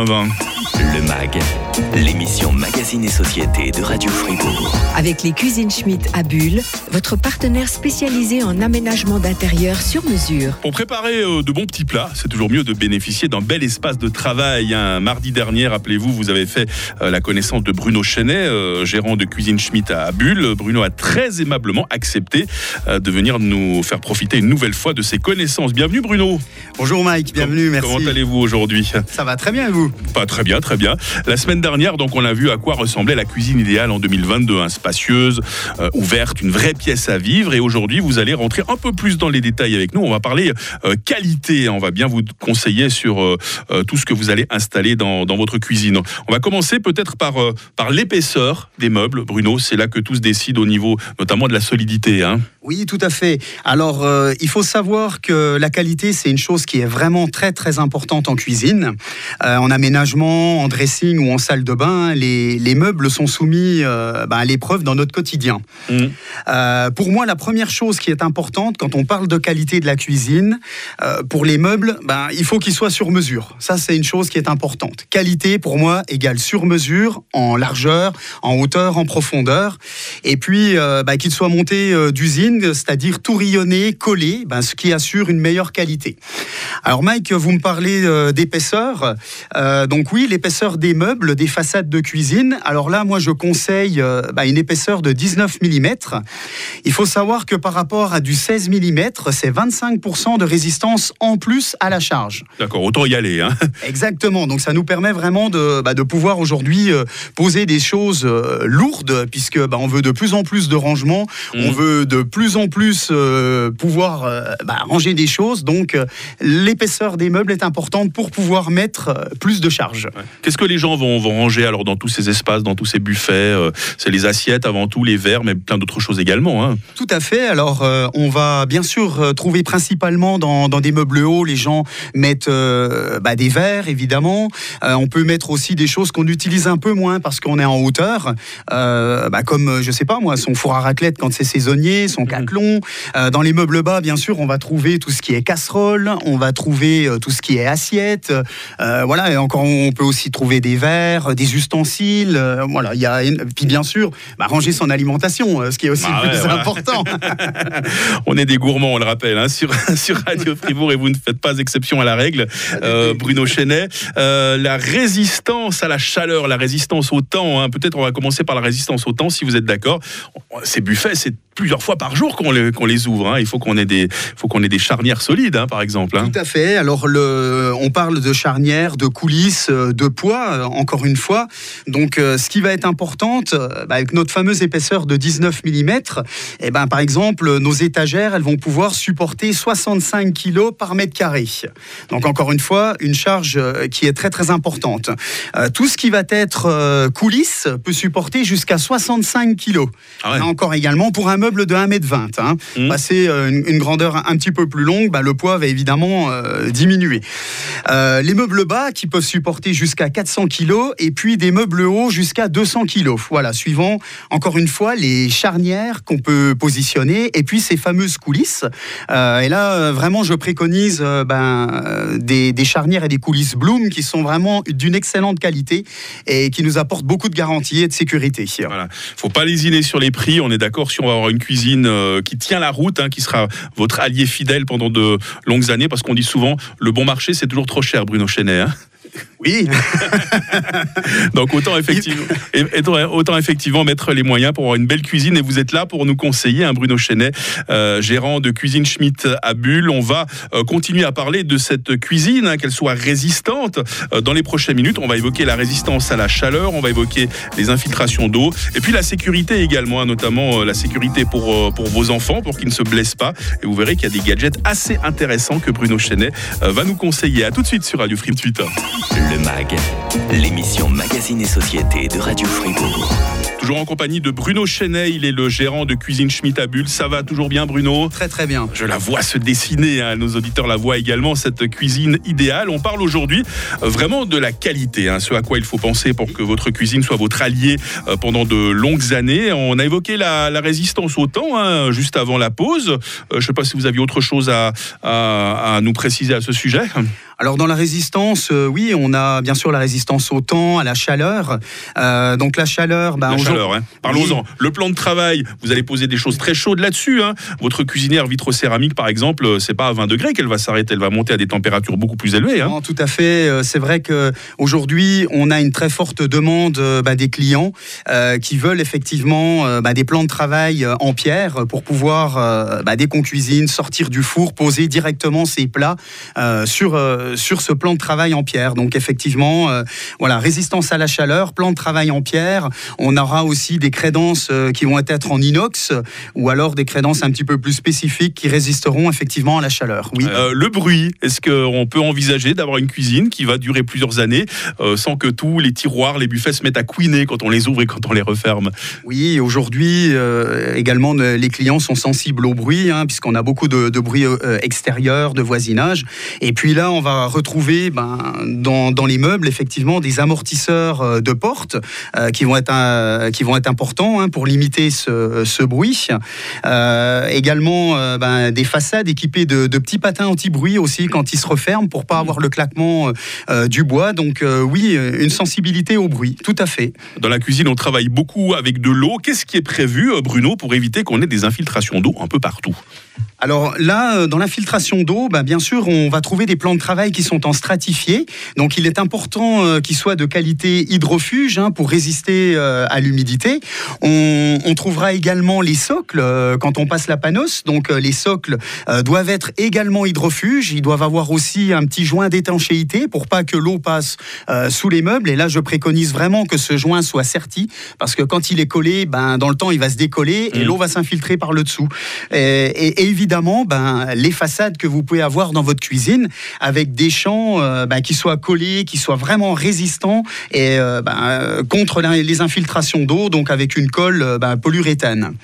avant. Le MAG, l'émission Magazine et Société de Radio Fribourg. Avec les cuisines Schmitt à Bulle, votre partenaire spécialisé en aménagement d'intérieur sur mesure. Pour préparer euh, de bons petits plats, c'est toujours mieux de bénéficier d'un bel espace de travail. Un mardi dernier, rappelez-vous, vous avez fait euh, la connaissance de Bruno Chenet, euh, gérant de cuisine Schmitt à Bulle. Bruno a très aimablement accepté de venir nous faire profiter une nouvelle fois de ses connaissances. Bienvenue Bruno. Bonjour Mike, bienvenue, merci. Comment allez-vous aujourd'hui? Ça va très bien et vous? Pas très bien, très bien. La semaine dernière, donc, on a vu à quoi ressemblait la cuisine idéale en 2022, hein, spacieuse, euh, ouverte, une vraie pièce à vivre. Et aujourd'hui, vous allez rentrer un peu plus dans les détails avec nous. On va parler euh, qualité. On va bien vous conseiller sur euh, tout ce que vous allez installer dans, votre cuisine. On va commencer peut-être par, par l'épaisseur des meubles. Bruno, c'est là que tout se décide au niveau notamment de la solidité. Hein. Oui, tout à fait. Alors, il faut savoir que la qualité, c'est une chose qui est vraiment très, très importante en cuisine. en aménagement, en dressing ou en salle de bain, les, les meubles sont soumis euh, bah, à l'épreuve dans notre quotidien. Mmh. Euh, pour moi, la première chose qui est importante quand on parle de qualité de la cuisine, euh, pour les meubles, bah, il faut qu'ils soient sur mesure. Ça, c'est une chose qui est importante. Qualité, pour moi, égale sur mesure en largeur, en hauteur, en profondeur. Et puis, bah, qu'ils soient montés d'usine, c'est-à-dire tout rayonné, collé, ce qui assure une meilleure qualité. Alors, Mike, vous me parlez d'épaisseur. donc oui, l'épaisseur des meubles, des façades de cuisine. Alors là, moi, je conseille euh, bah, une épaisseur de 19 mm. Il faut savoir que par rapport à du 16 mm, c'est 25% de résistance en plus à la charge. D'accord, autant y aller. Hein. Exactement. Donc ça nous permet vraiment de, bah, de pouvoir aujourd'hui euh, poser des choses euh, lourdes, puisque bah, on veut de plus en plus de rangement, on mmh. veut de plus en plus pouvoir ranger des choses. Donc l'épaisseur des meubles est importante pour pouvoir mettre plus de charge. Qu'est-ce que les gens vont, vont ranger alors dans tous ces espaces, dans tous ces buffets euh, C'est les assiettes avant tout, les verres, mais plein d'autres choses également. Hein. Tout à fait. Alors euh, on va bien sûr euh, trouver principalement dans, des meubles hauts, les gens mettent bah, des verres évidemment. on peut mettre aussi des choses qu'on utilise un peu moins parce qu'on est en hauteur, bah, comme je sais pas moi, son four à raclette quand c'est saisonnier, son mmh. caclon. dans les meubles bas, bien sûr, on va trouver tout ce qui est casserole, on va trouver tout ce qui est assiette. voilà, et encore on peut aussi trouver des verres, des ustensiles. Euh, voilà, il y a puis bien sûr bah, ranger son alimentation, euh, ce qui est aussi bah le plus important. on est des gourmands, on le rappelle, hein, sur, sur Radio Fribourg et vous ne faites pas exception à la règle. Euh, Bruno Chenet, la résistance à la chaleur, la résistance au temps. Hein, peut-être on va commencer par la résistance au temps, si vous êtes d'accord. Ces buffets, c'est plusieurs fois par jour qu'on les, les, ouvre. Hein. Il faut qu'on ait des, faut qu'on ait des charnières solides, par exemple. Tout à fait. Alors le, on parle de charnières, de coulisses, de poids. Encore une fois, donc, euh, ce qui va être important, euh, bah, avec notre fameuse épaisseur de 19 mm, eh ben, par exemple, nos étagères, elles vont pouvoir supporter 65 kg par mètre carré. Donc, encore une fois, une charge euh, qui est très très importante. tout ce qui va être coulisses peut supporter jusqu'à 65 kg. Ah encore également pour un meuble de 1m20. Hein. Mmh. Passer une, grandeur un, petit peu plus longue, bah, le poids va évidemment diminuer. les meubles bas qui peuvent supporter jusqu'à 400 kg et puis des meubles hauts jusqu'à 200 kg. Voilà, suivant encore une fois les charnières qu'on peut positionner et puis ces fameuses coulisses. Euh, et là, euh, vraiment, je préconise euh, ben, des, charnières et des coulisses Bloom qui sont vraiment d'une excellente qualité et qui nous apportent beaucoup de garanties et de sécurité. Voilà. Faut pas lésiner sur les prix. On est d'accord si on va avoir une cuisine qui tient la route, hein, qui sera votre allié fidèle pendant de longues années, parce qu'on dit souvent le bon marché c'est toujours trop cher, Bruno Chenet. Hein. Oui. Donc autant effectivement, autant effectivement mettre les moyens pour avoir une belle cuisine. Et vous êtes là pour nous conseiller, hein, Bruno Chenet, euh, gérant de Cuisine Schmitt à Bulle. On va euh, continuer à parler de cette cuisine, hein, qu'elle soit résistante. Euh, dans les prochaines minutes, on va évoquer la résistance à la chaleur, on va évoquer les infiltrations d'eau, et puis la sécurité également, hein, notamment la sécurité pour, pour vos enfants, pour qu'ils ne se blessent pas. Et vous verrez qu'il y a des gadgets assez intéressants que Bruno Chenet va nous conseiller. À tout de suite sur Radio Free Twitter. Le MAG, l'émission Magazine et Société de Radio Fribourg. Toujours en compagnie de Bruno Chenet, il est le gérant de Cuisine Schmitt à Bulle. Ça va toujours bien, Bruno? Très très bien. Je la vois se dessiner, hein. nos auditeurs la voient également, cette cuisine idéale. On parle aujourd'hui euh, vraiment de la qualité, hein, ce à quoi il faut penser pour que votre cuisine soit votre allié euh, pendant de longues années. On a évoqué la, résistance au temps hein, juste avant la pause. Euh, je ne sais pas si vous aviez autre chose à, à nous préciser à ce sujet. Alors dans la résistance, euh, oui, on a bien sûr la résistance au temps, à la chaleur. Euh, donc la chaleur, ben, la chaleur, hein. parlons-en. Le plan de travail, vous allez poser des choses très chaudes là-dessus. Hein. Votre cuisinière vitrocéramique, par exemple, euh, c'est pas à 20 degrés qu'elle va s'arrêter, elle va monter à des températures beaucoup plus élevées. Hein. Non, tout à fait. C'est vrai que aujourd'hui, on a une très forte demande bah, des clients euh, qui veulent effectivement bah, des plans de travail en pierre pour pouvoir, bah, dès qu'on cuisine, sortir du four, poser directement ses plats sur euh, sur ce plan de travail en pierre. Donc effectivement, euh, voilà, résistance à la chaleur, plan de travail en pierre. On aura aussi des crédences euh, qui vont être en inox ou alors des crédences un petit peu plus spécifiques qui résisteront effectivement à la chaleur. Oui. le bruit, est-ce qu'on peut envisager d'avoir une cuisine qui va durer plusieurs années sans que tous les tiroirs, les buffets se mettent à couiner quand on les ouvre et quand on les referme? Oui, aujourd'hui également les clients sont sensibles au bruit hein, puisqu'on a beaucoup de, de bruit extérieur, de voisinage. Et puis là, on va retrouver ben, dans, dans, les meubles effectivement des amortisseurs euh, de porte euh, qui, vont être, euh, qui vont être importants hein, pour limiter ce, ce bruit. également ben, des façades équipées de, de petits patins anti-bruit aussi quand ils se referment pour pas avoir le claquement du bois. Donc oui, une sensibilité au bruit, tout à fait. Dans la cuisine, on travaille beaucoup avec de l'eau. Qu'est-ce qui est prévu, Bruno, pour éviter qu'on ait des infiltrations d'eau un peu partout? Alors là, euh, dans l'infiltration d'eau, bah, bien sûr, on va trouver des plans de travail qui sont en stratifié. Donc il est important euh, qu'ils soient de qualité hydrofuge hein, pour résister euh, à l'humidité. On, trouvera également les socles quand on passe la panos. Donc les socles doivent être également hydrofuges. Ils doivent avoir aussi un petit joint d'étanchéité pour pas que l'eau passe sous les meubles. Et là, je préconise vraiment que ce joint soit serti parce que quand il est collé, ben, dans le temps, il va se décoller et mmh. l'eau va s'infiltrer par le dessous. Et, et évidemment, ben, les façades que vous pouvez avoir dans votre cuisine avec des champs euh, ben, qui soient collés, qui soient vraiment résistants et euh, ben, contre les infiltrations d'eau, donc avec une colle ben, polyuréthane.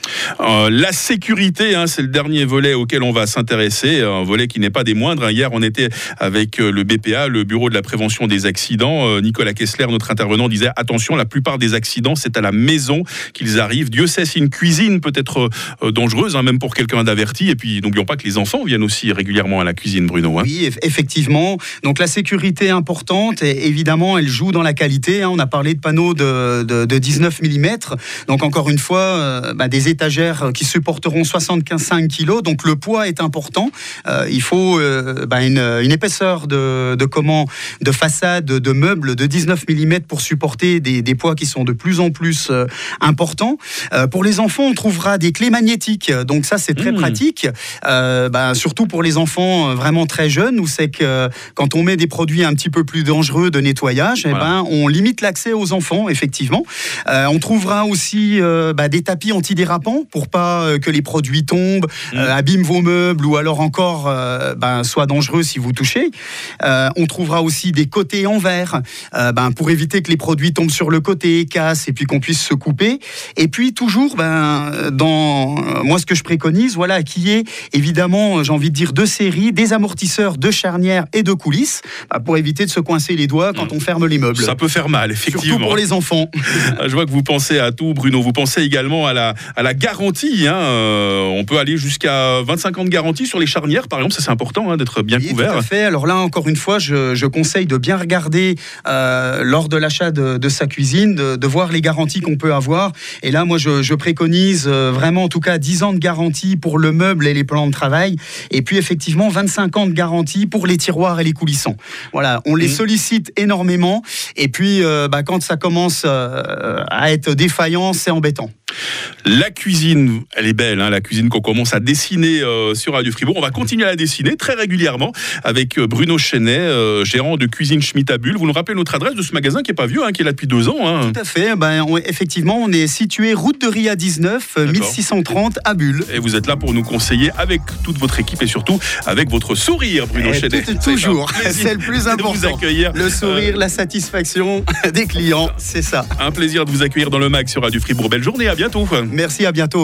Euh, la sécurité, hein, c'est le dernier volet auquel on va s'intéresser, un volet qui n'est pas des moindres. Hier, on était avec le BPA, le Bureau de la prévention des accidents. Nicolas Kessler, notre intervenant, disait attention, la plupart des accidents, c'est à la maison qu'ils arrivent. Dieu sait si une cuisine peut être dangereuse, hein, même pour quelqu'un d'averti. Et puis n'oublions pas que les enfants viennent aussi régulièrement à la cuisine, Bruno. Hein. Oui, effectivement. Donc la sécurité est importante et évidemment, elle joue dans la qualité. Hein. On a parlé de panneaux de, 19 mm. Donc encore une fois, euh, bah, des étagères qui supporteront 75 kg. Donc le poids est important. Euh, il faut euh, bah, une, épaisseur de, comment, de façade, de meubles de 19 mm pour supporter des, poids qui sont de plus en plus importants. pour les enfants, on trouvera des clés magnétiques. Donc ça, c'est très mmh. pratique. Euh, bah, surtout pour les enfants euh, vraiment très jeunes, où c'est que quand on met des produits un petit peu plus dangereux de nettoyage, eh ben, on limite l'accès aux enfants, effectivement. Euh, on trouvera aussi bah, des tapis antidérapants pour pas que les produits tombent, mm. abîment vos meubles ou alors encore bah, soient dangereux si vous touchez. on trouvera aussi des côtés en verre ben, pour éviter que les produits tombent sur le côté, cassent et puis qu'on puisse se couper. Et puis toujours, ben, dans moi ce que je préconise, voilà, qui est évidemment, euh, j'ai envie de dire, deux séries, des amortisseurs de charnières et de coulisses, bah, pour éviter de se coincer les doigts quand mm. on ferme les meubles. Ça peut faire mal, effectivement. Surtout pour les enfants. Je vois que vous pensez à tout, Bruno. Vous pensez également à la, à la garantie. Hein. Euh, on peut aller jusqu'à 25 ans de garantie sur les charnières, par exemple. Ça, c'est important hein, d'être bien couvert. Tout à fait. Alors là, encore une fois, je, conseille de bien regarder euh, lors de l'achat de, sa cuisine, de, voir les garanties qu'on peut avoir. Et là, moi, je, je préconise vraiment, en tout cas, 10 ans de garantie pour le meuble et les plans de travail. Et puis effectivement, 25 ans de garantie pour les tiroirs et les coulissants. Voilà, on les mmh. sollicite énormément. Et puis, euh, bah, quand ça commence euh, à être défaillant, c'est embêtant. La cuisine, elle est belle, hein, la cuisine qu'on commence à dessiner euh, sur Radio Fribourg. On va continuer à la dessiner très régulièrement avec euh, Bruno Chenet, euh, gérant de Cuisine Schmitt à Bulle. Vous nous rappelez notre adresse de ce magasin qui n'est pas vieux, hein, qui est là depuis deux ans. Hein. Tout à fait. Ben, effectivement, on est situé route de Ria 19, 1630 à Bulle. Et vous êtes là pour nous conseiller avec toute votre équipe et surtout avec votre sourire, Bruno et Chenet. toujours, c'est le plus important. Vous accueillir. Le sourire, la satisfaction des clients, c'est ça. Un plaisir de vous accueillir dans le mag sur Radio Fribourg. Belle journée, à Merci, à bientôt.